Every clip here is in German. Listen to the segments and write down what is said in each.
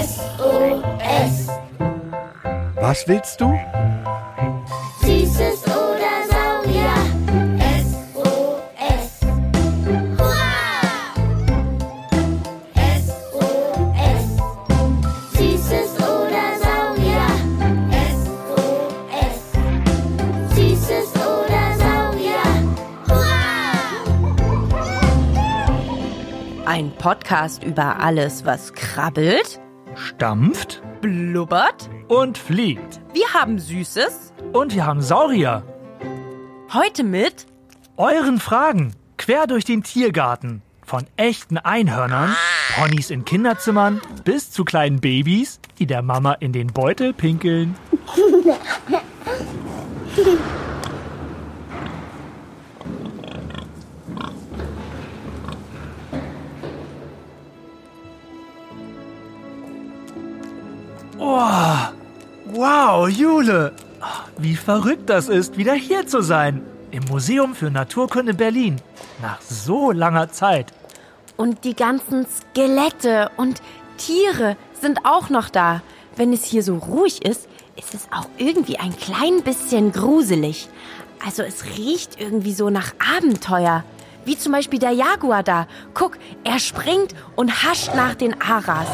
SOS. Was willst du? Podcast über alles, was krabbelt, Stampft blubbert. und fliegt. Wir haben Süßes. Und wir haben Saurier. Heute mit Euren Fragen quer durch den Tiergarten. Von echten Einhörnern, Ponys in Kinderzimmern bis zu kleinen Babys, die der Mama in den Beutel pinkeln. Oh, wow, Jule. Wie verrückt das ist, wieder hier zu sein. Im Museum für Naturkunde Berlin. Nach so langer Zeit. und die ganzen Skelette und Tiere sind auch noch da. Wenn es hier so ruhig ist, ist es auch irgendwie ein klein bisschen gruselig. Also es riecht irgendwie so nach Abenteuer. Wie zum Beispiel der Jaguar da. Guck, er springt und hascht nach den Aras.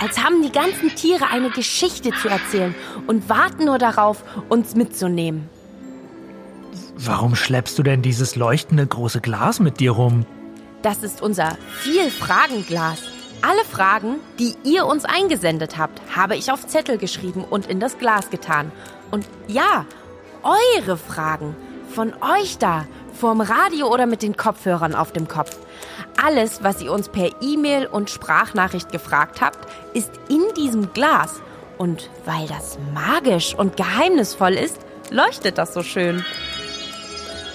Als haben die ganzen Tiere eine Geschichte zu erzählen und warten nur darauf, uns mitzunehmen. Warum schleppst du denn dieses leuchtende große Glas mit dir rum? Das ist unser Viel-Fragenglas. Alle Fragen, die ihr uns eingesendet habt, habe ich auf Zettel geschrieben und in das Glas getan. Und ja, eure Fragen von euch da, vorm Radio oder mit den Kopfhörern auf dem Kopf. Alles, was ihr uns per E-Mail und Sprachnachricht gefragt habt, ist in diesem Glas. Und weil das magisch und geheimnisvoll ist, leuchtet das so schön.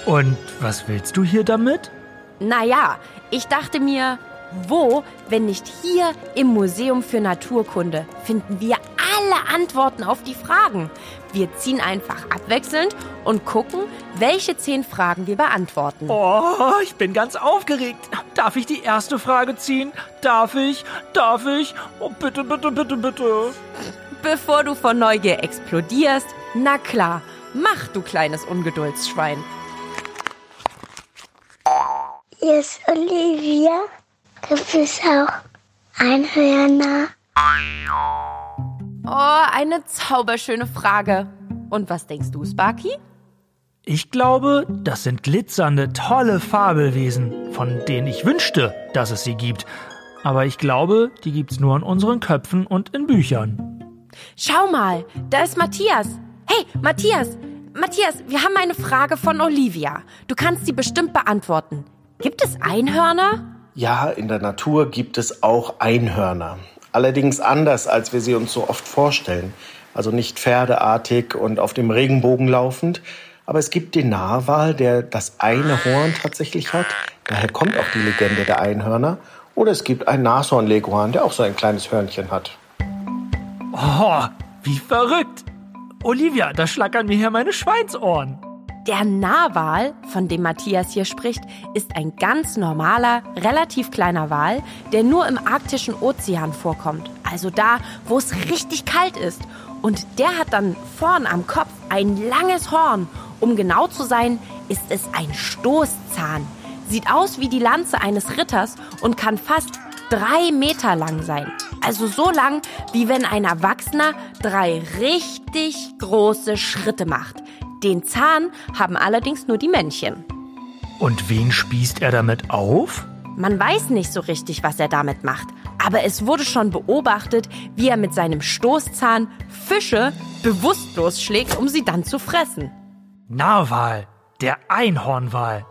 Und was willst du hier damit? Naja, ich dachte mir, wo, wenn nicht hier im Museum für Naturkunde, finden wir alle Antworten auf die Fragen. Wir ziehen einfach abwechselnd und gucken, welche zehn Fragen wir beantworten. Oh, ich bin ganz aufgeregt. Darf ich die erste Frage ziehen? Darf ich? Darf ich? Oh, bitte, bitte, bitte, bitte. Bevor du vor Neugier explodierst, na klar, mach du kleines Ungeduldsschwein. Hier ist Olivia. Gibt es auch Einhörner? Oh, eine zauberschöne Frage. Und was denkst du, Sparky? Ich glaube, das sind glitzernde, tolle Fabelwesen, von denen ich wünschte, dass es sie gibt. Aber ich glaube, die gibt's nur in unseren Köpfen und in Büchern. Schau mal, da ist Matthias. Hey, Matthias, Matthias, wir haben eine Frage von Olivia. Du kannst sie bestimmt beantworten. Gibt es Einhörner? Ja, in der Natur gibt es auch Einhörner. Allerdings anders, als wir sie uns so oft vorstellen. Also nicht pferdeartig und auf dem Regenbogen laufend. Aber es gibt den Narwal, der das eine Horn tatsächlich hat. Daher kommt auch die Legende der Einhörner. Oder es gibt einen Nashornleguan, der auch so ein kleines Hörnchen hat. Oh, wie verrückt! Olivia, da schlackern mir hier meine Schweinsohren. Der Narwal, von dem Matthias hier spricht, ist ein ganz normaler, relativ kleiner Wal, der nur im arktischen Ozean vorkommt. Also da, wo es richtig kalt ist. Und der hat dann vorn am Kopf ein langes Horn. Um genau zu sein, ist es ein Stoßzahn. Sieht aus wie die Lanze eines Ritters und kann fast drei Meter lang sein. Also so lang, wie wenn ein Erwachsener drei richtig große Schritte macht. Den Zahn haben allerdings nur die Männchen. Und wen spießt er damit auf? Man weiß nicht so richtig, was er damit macht. Aber es wurde schon beobachtet, wie er mit seinem Stoßzahn Fische bewusstlos schlägt, um sie dann zu fressen. Narwal, der Einhornwal.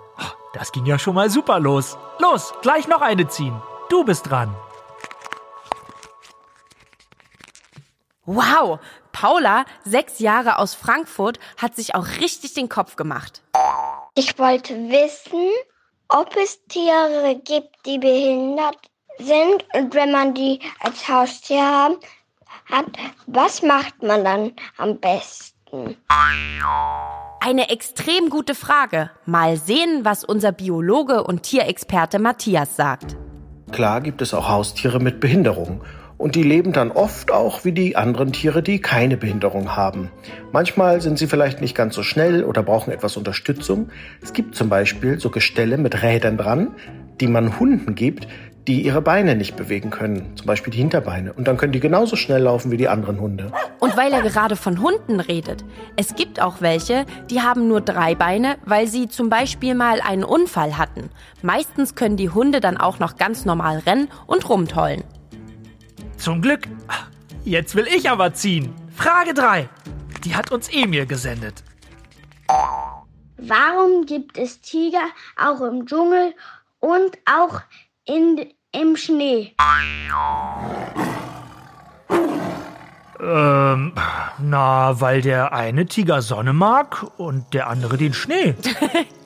Das ging ja schon mal super los. Los, gleich noch eine ziehen. Du bist dran. Wow, Paula, sechs Jahre aus Frankfurt, hat sich auch richtig den Kopf gemacht. Ich wollte wissen, ob es Tiere gibt, die behindert sind und wenn man die als Haustier haben, hat, was macht man dann am besten? Eine extrem gute Frage. Mal sehen, was unser Biologe und Tierexperte Matthias sagt. Klar gibt es auch Haustiere mit Behinderung. Und die leben dann oft auch wie die anderen Tiere, die keine Behinderung haben. Manchmal sind sie vielleicht nicht ganz so schnell oder brauchen etwas Unterstützung. Es gibt zum Beispiel so Gestelle mit Rädern dran, die man Hunden gibt, die ihre Beine nicht bewegen können, zum Beispiel die Hinterbeine. Und dann können die genauso schnell laufen wie die anderen Hunde. Und weil er gerade von Hunden redet, es gibt auch welche, die haben nur drei Beine, weil sie zum Beispiel mal einen Unfall hatten. Meistens können die Hunde dann auch noch ganz normal rennen und rumtollen. Zum Glück. Jetzt will ich aber ziehen. Frage 3. Die hat uns Emil gesendet. Warum gibt es Tiger auch im Dschungel und auch in, im Schnee? Ähm, na, weil der eine Tiger Sonne mag und der andere den Schnee.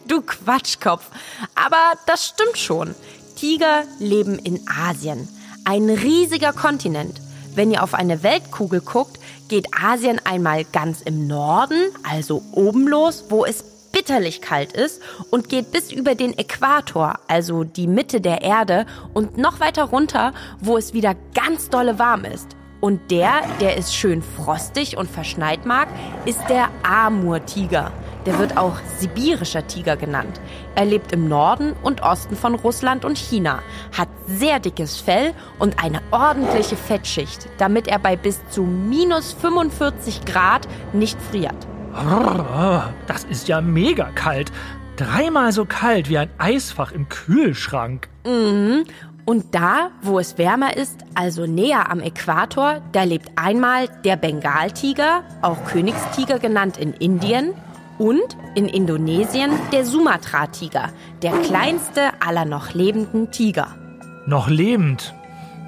Du Quatschkopf. Aber das stimmt schon. Tiger leben in Asien. Ein riesiger Kontinent. Wenn ihr auf eine Weltkugel guckt, geht Asien einmal ganz im Norden, also oben los, wo es bitterlich kalt ist und geht bis über den Äquator, also die Mitte der Erde und noch weiter runter, wo es wieder ganz dolle warm ist. Und der, der es schön frostig und verschneit mag, ist der Amur-Tiger. Der wird auch sibirischer Tiger genannt. Er lebt im Norden und Osten von Russland und China, hat sehr dickes Fell und eine ordentliche Fettschicht, damit er bei bis zu minus 45 Grad nicht friert. Das ist ja mega kalt. Dreimal so kalt wie ein Eisfach im Kühlschrank. Mhm. Und da, wo es wärmer ist, also näher am Äquator, da lebt einmal der Bengaltiger, auch Königstiger genannt in Indien, und in Indonesien der Sumatra-Tiger, der kleinste aller noch lebenden Tiger. Noch lebend?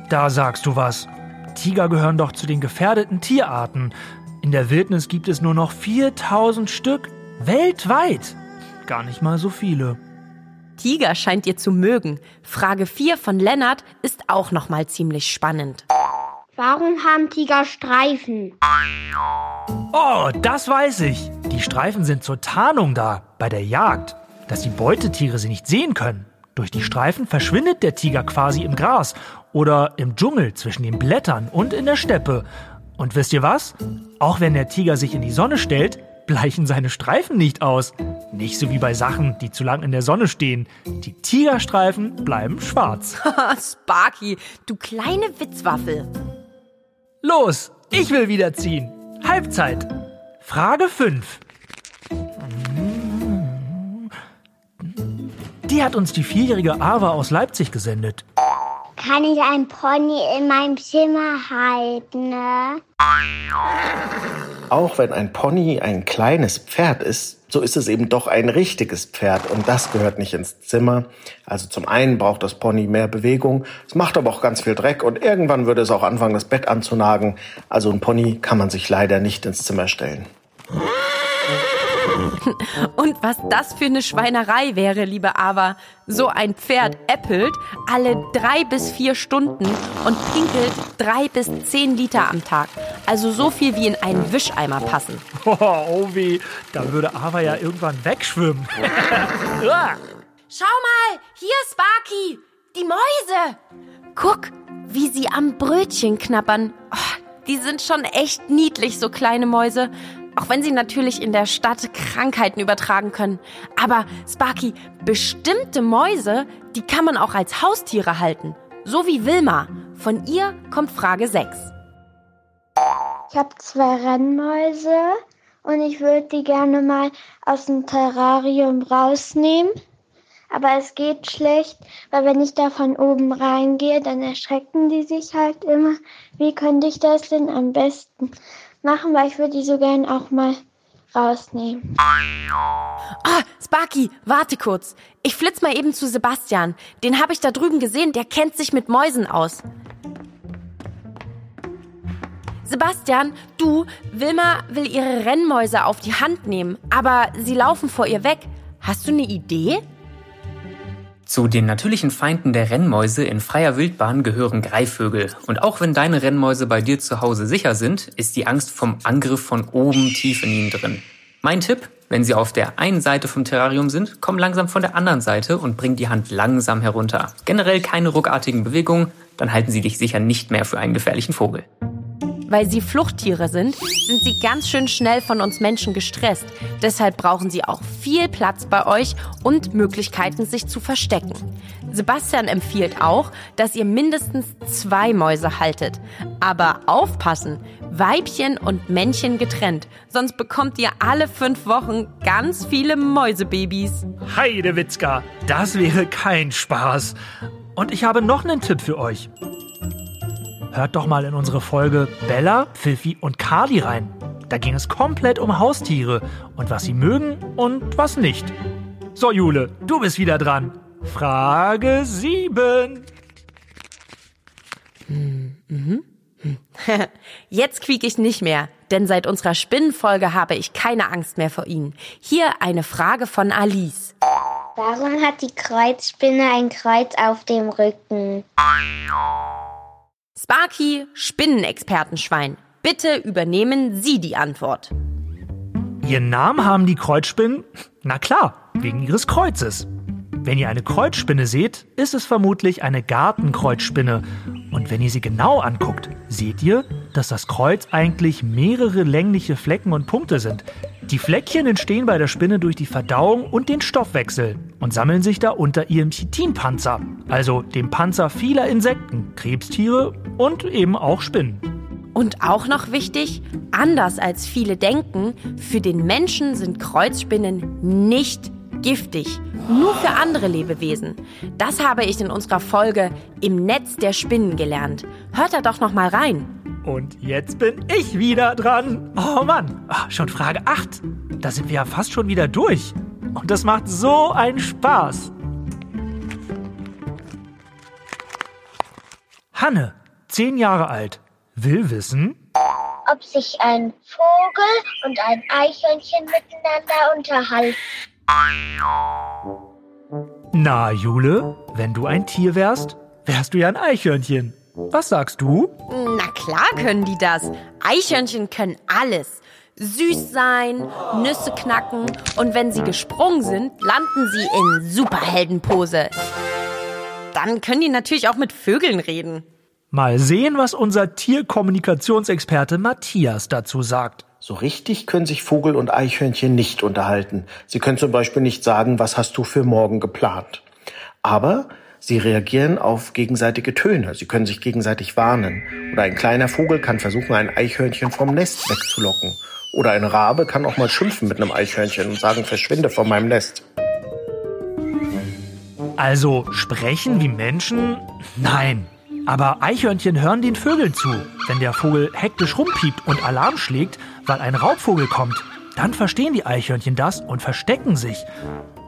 Da sagst du was. Tiger gehören doch zu den gefährdeten Tierarten. In der Wildnis gibt es nur noch 4000 Stück. Weltweit. Gar nicht mal so viele. Tiger scheint ihr zu mögen. Frage 4 von Lennart ist auch noch mal ziemlich spannend. Warum haben Tiger Streifen? Oh, das weiß ich. Die Streifen sind zur Tarnung da, bei der Jagd, dass die Beutetiere sie nicht sehen können. Durch die Streifen verschwindet der Tiger quasi im Gras oder im Dschungel zwischen den Blättern und in der Steppe. Und wisst ihr was? Auch wenn der Tiger sich in die Sonne stellt, bleichen seine Streifen nicht aus. Nicht so wie bei Sachen, die zu lang in der Sonne stehen. Die Tigerstreifen bleiben schwarz. Sparky, du kleine Witzwaffel. Los, ich will wieder ziehen. Halbzeit. Frage 5. Die hat uns die vierjährige Ava aus Leipzig gesendet. Kann ich ein Pony in meinem Zimmer halten? Ne? Auch wenn ein Pony ein kleines Pferd ist, so ist es eben doch ein richtiges Pferd und das gehört nicht ins Zimmer. Also zum einen braucht das Pony mehr Bewegung, es macht aber auch ganz viel Dreck und irgendwann würde es auch anfangen, das Bett anzunagen. Also ein Pony kann man sich leider nicht ins Zimmer stellen. Und was das für eine Schweinerei wäre, liebe Ava. So ein Pferd äppelt alle drei bis vier Stunden und pinkelt drei bis zehn Liter am Tag. Also so viel wie in einen Wischeimer passen. Oh, oh weh, da würde Ava ja irgendwann wegschwimmen. Schau mal, hier Sparky, die Mäuse. Guck, wie sie am Brötchen knabbern. Oh, die sind schon echt niedlich, so kleine Mäuse. Auch wenn sie natürlich in der Stadt Krankheiten übertragen können. Aber Sparky, bestimmte Mäuse, die kann man auch als Haustiere halten. So wie Wilma. Von ihr kommt Frage 6. Ich habe zwei Rennmäuse und ich würde die gerne mal aus dem Terrarium rausnehmen. Aber es geht schlecht, weil wenn ich da von oben reingehe, dann erschrecken die sich halt immer. Wie könnte ich das denn am besten machen, weil ich würde die so gern auch mal rausnehmen. Ah, Sparky, warte kurz. Ich flitz mal eben zu Sebastian. Den habe ich da drüben gesehen, der kennt sich mit Mäusen aus. Sebastian, du, Wilma will ihre Rennmäuse auf die Hand nehmen, aber sie laufen vor ihr weg. Hast du eine Idee? Zu den natürlichen Feinden der Rennmäuse in freier Wildbahn gehören Greifvögel. Und auch wenn deine Rennmäuse bei dir zu Hause sicher sind, ist die Angst vom Angriff von oben tief in ihnen drin. Mein Tipp, Wenn sie auf der einen Seite vom Terrarium sind, komm langsam von der anderen Seite und bring die Hand langsam herunter. Generell keine ruckartigen Bewegungen, dann halten sie dich sicher nicht mehr für einen gefährlichen Vogel. Weil sie Fluchttiere sind, sind sie ganz schön schnell von uns Menschen gestresst. Deshalb brauchen sie auch viel Platz bei euch und Möglichkeiten, sich zu verstecken. Sebastian empfiehlt auch, dass ihr mindestens zwei Mäuse haltet. Aber aufpassen, Weibchen und Männchen getrennt, sonst bekommt ihr alle fünf Wochen ganz viele Mäusebabys. Heidewitzka, das wäre kein Spaß. Und ich habe noch einen Tipp für euch. Hört doch mal in unsere Folge Bella, Pfiffi und Carly rein. Da ging es komplett um Haustiere und was sie mögen und was nicht. So, Jule, du bist wieder dran. Frage 7. Jetzt quiek ich nicht mehr, denn seit unserer Spinnenfolge habe ich keine Angst mehr vor ihnen. Hier eine Frage von Alice. Warum hat die Kreuzspinne ein Kreuz auf dem Rücken? Sparky, Spinnenexpertenschwein. Bitte übernehmen Sie die Antwort. Ihren Namen haben die Kreuzspinnen? Na klar, wegen ihres Kreuzes. Wenn ihr eine Kreuzspinne seht, ist es vermutlich eine Gartenkreuzspinne. Und wenn ihr sie genau anguckt, seht ihr, dass das Kreuz eigentlich mehrere längliche Flecken und Punkte sind. Die Fleckchen entstehen bei der Spinne durch die Verdauung und den Stoffwechsel und sammeln sich da unter ihrem Chitinpanzer, also dem Panzer vieler Insekten, Krebstiere und eben auch Spinnen. Und auch noch wichtig, anders als viele denken, für den Menschen sind Kreuzspinnen nicht giftig, nur für andere Lebewesen. Das habe ich in unserer Folge Im Netz der Spinnen gelernt. Hört da doch noch mal rein. Und jetzt bin ich wieder dran. Oh Mann, ah, schon Frage 8. Da sind wir ja fast schon wieder durch. Und das macht so einen Spaß. Hanne, 10 Jahre alt, will wissen, Ob sich ein Vogel und ein Eichhörnchen miteinander unterhalten. na Jule, wenn du ein Tier wärst, wärst du ja ein Eichhörnchen. Was sagst du? Na klar können die das. Eichhörnchen können alles. Süß sein, Nüsse knacken und wenn sie gesprungen sind, landen sie in Superheldenpose. Dann können die natürlich auch mit Vögeln reden. Mal sehen, was unser Tierkommunikationsexperte Matthias dazu sagt. So richtig können sich Vogel und Eichhörnchen nicht unterhalten. Sie können zum Beispiel nicht sagen, was hast du für morgen geplant. Aber sie reagieren auf gegenseitige Töne. Sie können sich gegenseitig warnen. Oder ein kleiner Vogel kann versuchen, ein Eichhörnchen vom Nest wegzulocken. Oder ein Rabe kann auch mal schimpfen mit einem Eichhörnchen und sagen, verschwinde von meinem Nest. Also sprechen wie Menschen? Nein. Aber Eichhörnchen hören den Vögeln zu. Wenn der Vogel hektisch rumpiept und Alarm schlägt, weil ein Raubvogel kommt, dann verstehen die Eichhörnchen das und verstecken sich.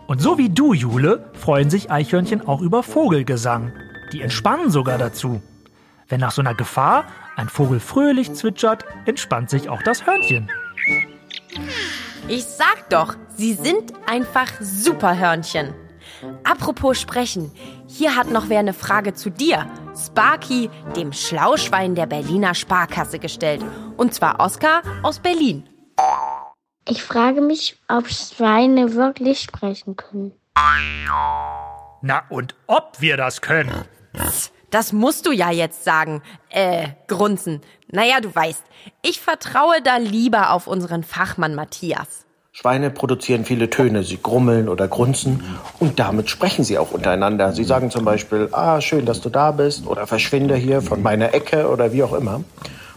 Und so wie du, Jule, freuen sich Eichhörnchen auch über Vogelgesang. Die entspannen sogar dazu. Wenn nach so einer Gefahr ein Vogel fröhlich zwitschert, entspannt sich auch das Hörnchen. Ich sag doch, sie sind einfach Superhörnchen. Apropos sprechen, hier hat noch wer eine Frage zu dir, Sparky, dem Schlauschwein der Berliner Sparkasse gestellt. Und zwar Oskar aus Berlin. Ich frage mich, ob Schweine wirklich sprechen können. Na und ob wir das können? Das musst du ja jetzt sagen. Äh, grunzen. Naja, du weißt, ich vertraue da lieber auf unseren Fachmann Matthias. Schweine produzieren viele Töne. Sie grummeln oder grunzen und damit sprechen sie auch untereinander. Sie sagen zum Beispiel, ah, schön, dass du da bist oder verschwinde hier von meiner Ecke oder wie auch immer.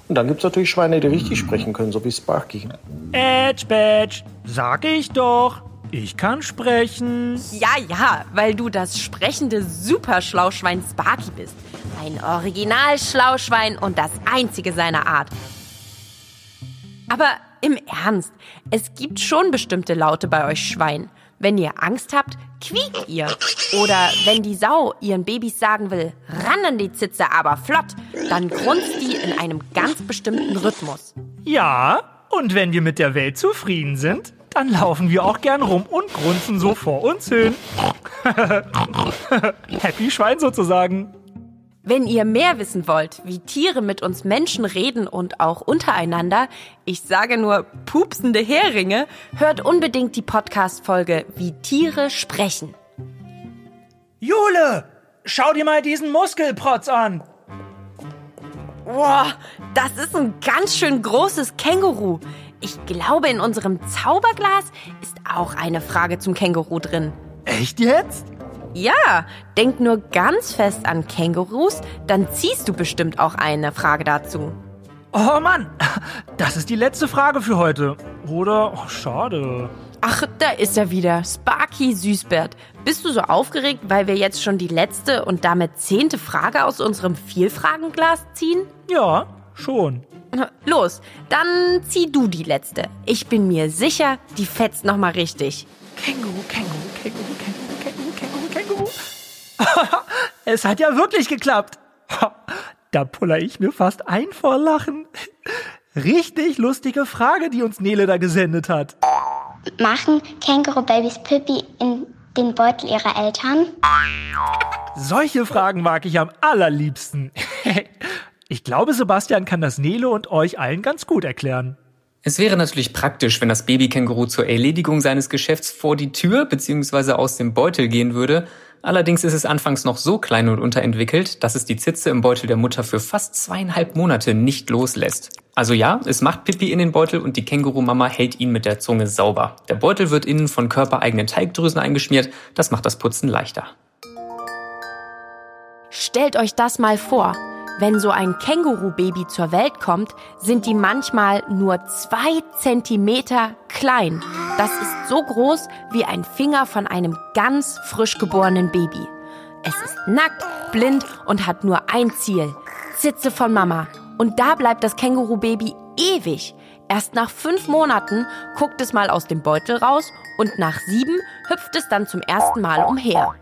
Und dann gibt's natürlich Schweine, die richtig sprechen können, so wie Sparky. Edge Badge, sag ich doch. Ich kann sprechen. Ja, ja, weil du das sprechende Superschlauschwein Sparky bist. Ein Originalschlauschwein und das einzige seiner Art. Aber im Ernst, es gibt schon bestimmte Laute bei euch Schwein. Wenn ihr Angst habt, quiekt ihr. Oder wenn die Sau ihren Babys sagen will, ran an die Zitze, aber flott, dann grunzt die in einem ganz bestimmten Rhythmus. Ja, und wenn wir mit der Welt zufrieden sind, dann laufen wir auch gern rum und grunzen so vor uns hin. Happy Schwein sozusagen. Wenn ihr mehr wissen wollt, wie Tiere mit uns Menschen reden und auch untereinander, ich sage nur pupsende Heringe, hört unbedingt die Podcast-Folge Wie Tiere sprechen. Jule, schau dir mal diesen Muskelprotz an. Boah, das ist ein ganz schön großes Känguru. Ich glaube, in unserem Zauberglas ist auch eine Frage zum Känguru drin. Echt jetzt? Ja, denk nur ganz fest an Kängurus, dann ziehst du bestimmt auch eine Frage dazu. Oh Mann, das ist die letzte Frage für heute. Oder? Oh, schade. Ach, da ist er wieder. Sparky Süßbert. Bist du so aufgeregt, weil wir jetzt schon die letzte und damit zehnte Frage aus unserem Vielfragenglas ziehen? Ja, schon. Los, dann zieh du die letzte. Ich bin mir sicher, die fetzt nochmal richtig. Känguru, Känguru. es hat ja wirklich geklappt. Da puller ich mir fast ein vor Lachen. Richtig lustige Frage, die uns Nele da gesendet hat. Machen Känguru-Babys Pippi in den Beutel ihrer Eltern? Solche Fragen mag ich am allerliebsten. Ich glaube, Sebastian kann das Nele und euch allen ganz gut erklären. Es wäre natürlich praktisch, wenn das Babykänguru zur Erledigung seines Geschäfts vor die Tür bzw. aus dem Beutel gehen würde. Allerdings ist es anfangs noch so klein und unterentwickelt, dass es die Zitze im Beutel der Mutter für fast zweieinhalb Monate nicht loslässt. Also ja, es macht Pipi in den Beutel und die Kängurumama hält ihn mit der Zunge sauber. Der Beutel wird innen von körpereigenen Teigdrüsen eingeschmiert, das macht das Putzen leichter. Stellt euch das mal vor. Wenn so ein Känguru-Baby zur Welt kommt, sind die manchmal nur zwei Zentimeter klein. Das ist so groß wie ein Finger von einem ganz frisch geborenen Baby. Es ist nackt, blind und hat nur ein Ziel. Zitze von Mama. Und da bleibt das Känguru-Baby ewig. Erst nach fünf Monaten guckt es mal aus dem Beutel raus und nach sieben hüpft es dann zum ersten Mal umher.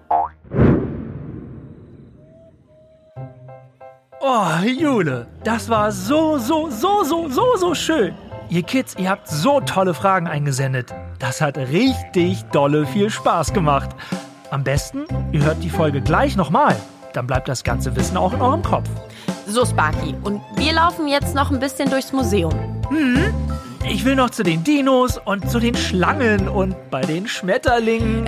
Oh, Jule, das war so, so, so, so, so, so schön. Ihr Kids, ihr habt so tolle Fragen eingesendet. Das hat richtig dolle viel Spaß gemacht. Am besten, ihr hört die Folge gleich nochmal. Dann bleibt das ganze Wissen auch in eurem Kopf. So, Sparky, und wir laufen jetzt noch ein bisschen durchs Museum. Hm? Ich will noch zu den Dinos und zu den Schlangen und bei den Schmetterlingen.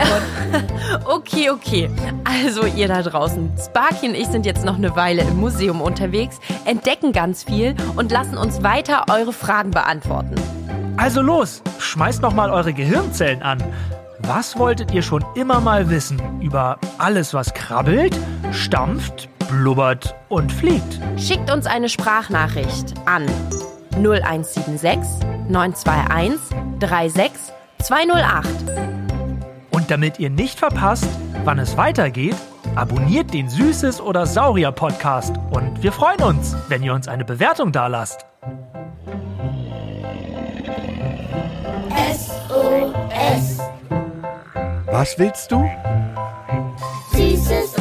okay, okay. Also ihr da draußen, Sparky und ich sind jetzt noch eine Weile im Museum unterwegs, entdecken ganz viel und lassen uns weiter eure Fragen beantworten. Also los, schmeißt noch mal eure Gehirnzellen an. Was wolltet ihr schon immer mal wissen über alles, was krabbelt, stampft, blubbert und fliegt? Schickt uns eine Sprachnachricht an 0176 921 36 208. Und damit ihr nicht verpasst, wann es weitergeht, abonniert den Süßes oder Saurier Podcast und wir freuen uns, wenn ihr uns eine Bewertung dalasst. SOS. Was willst du? Süßes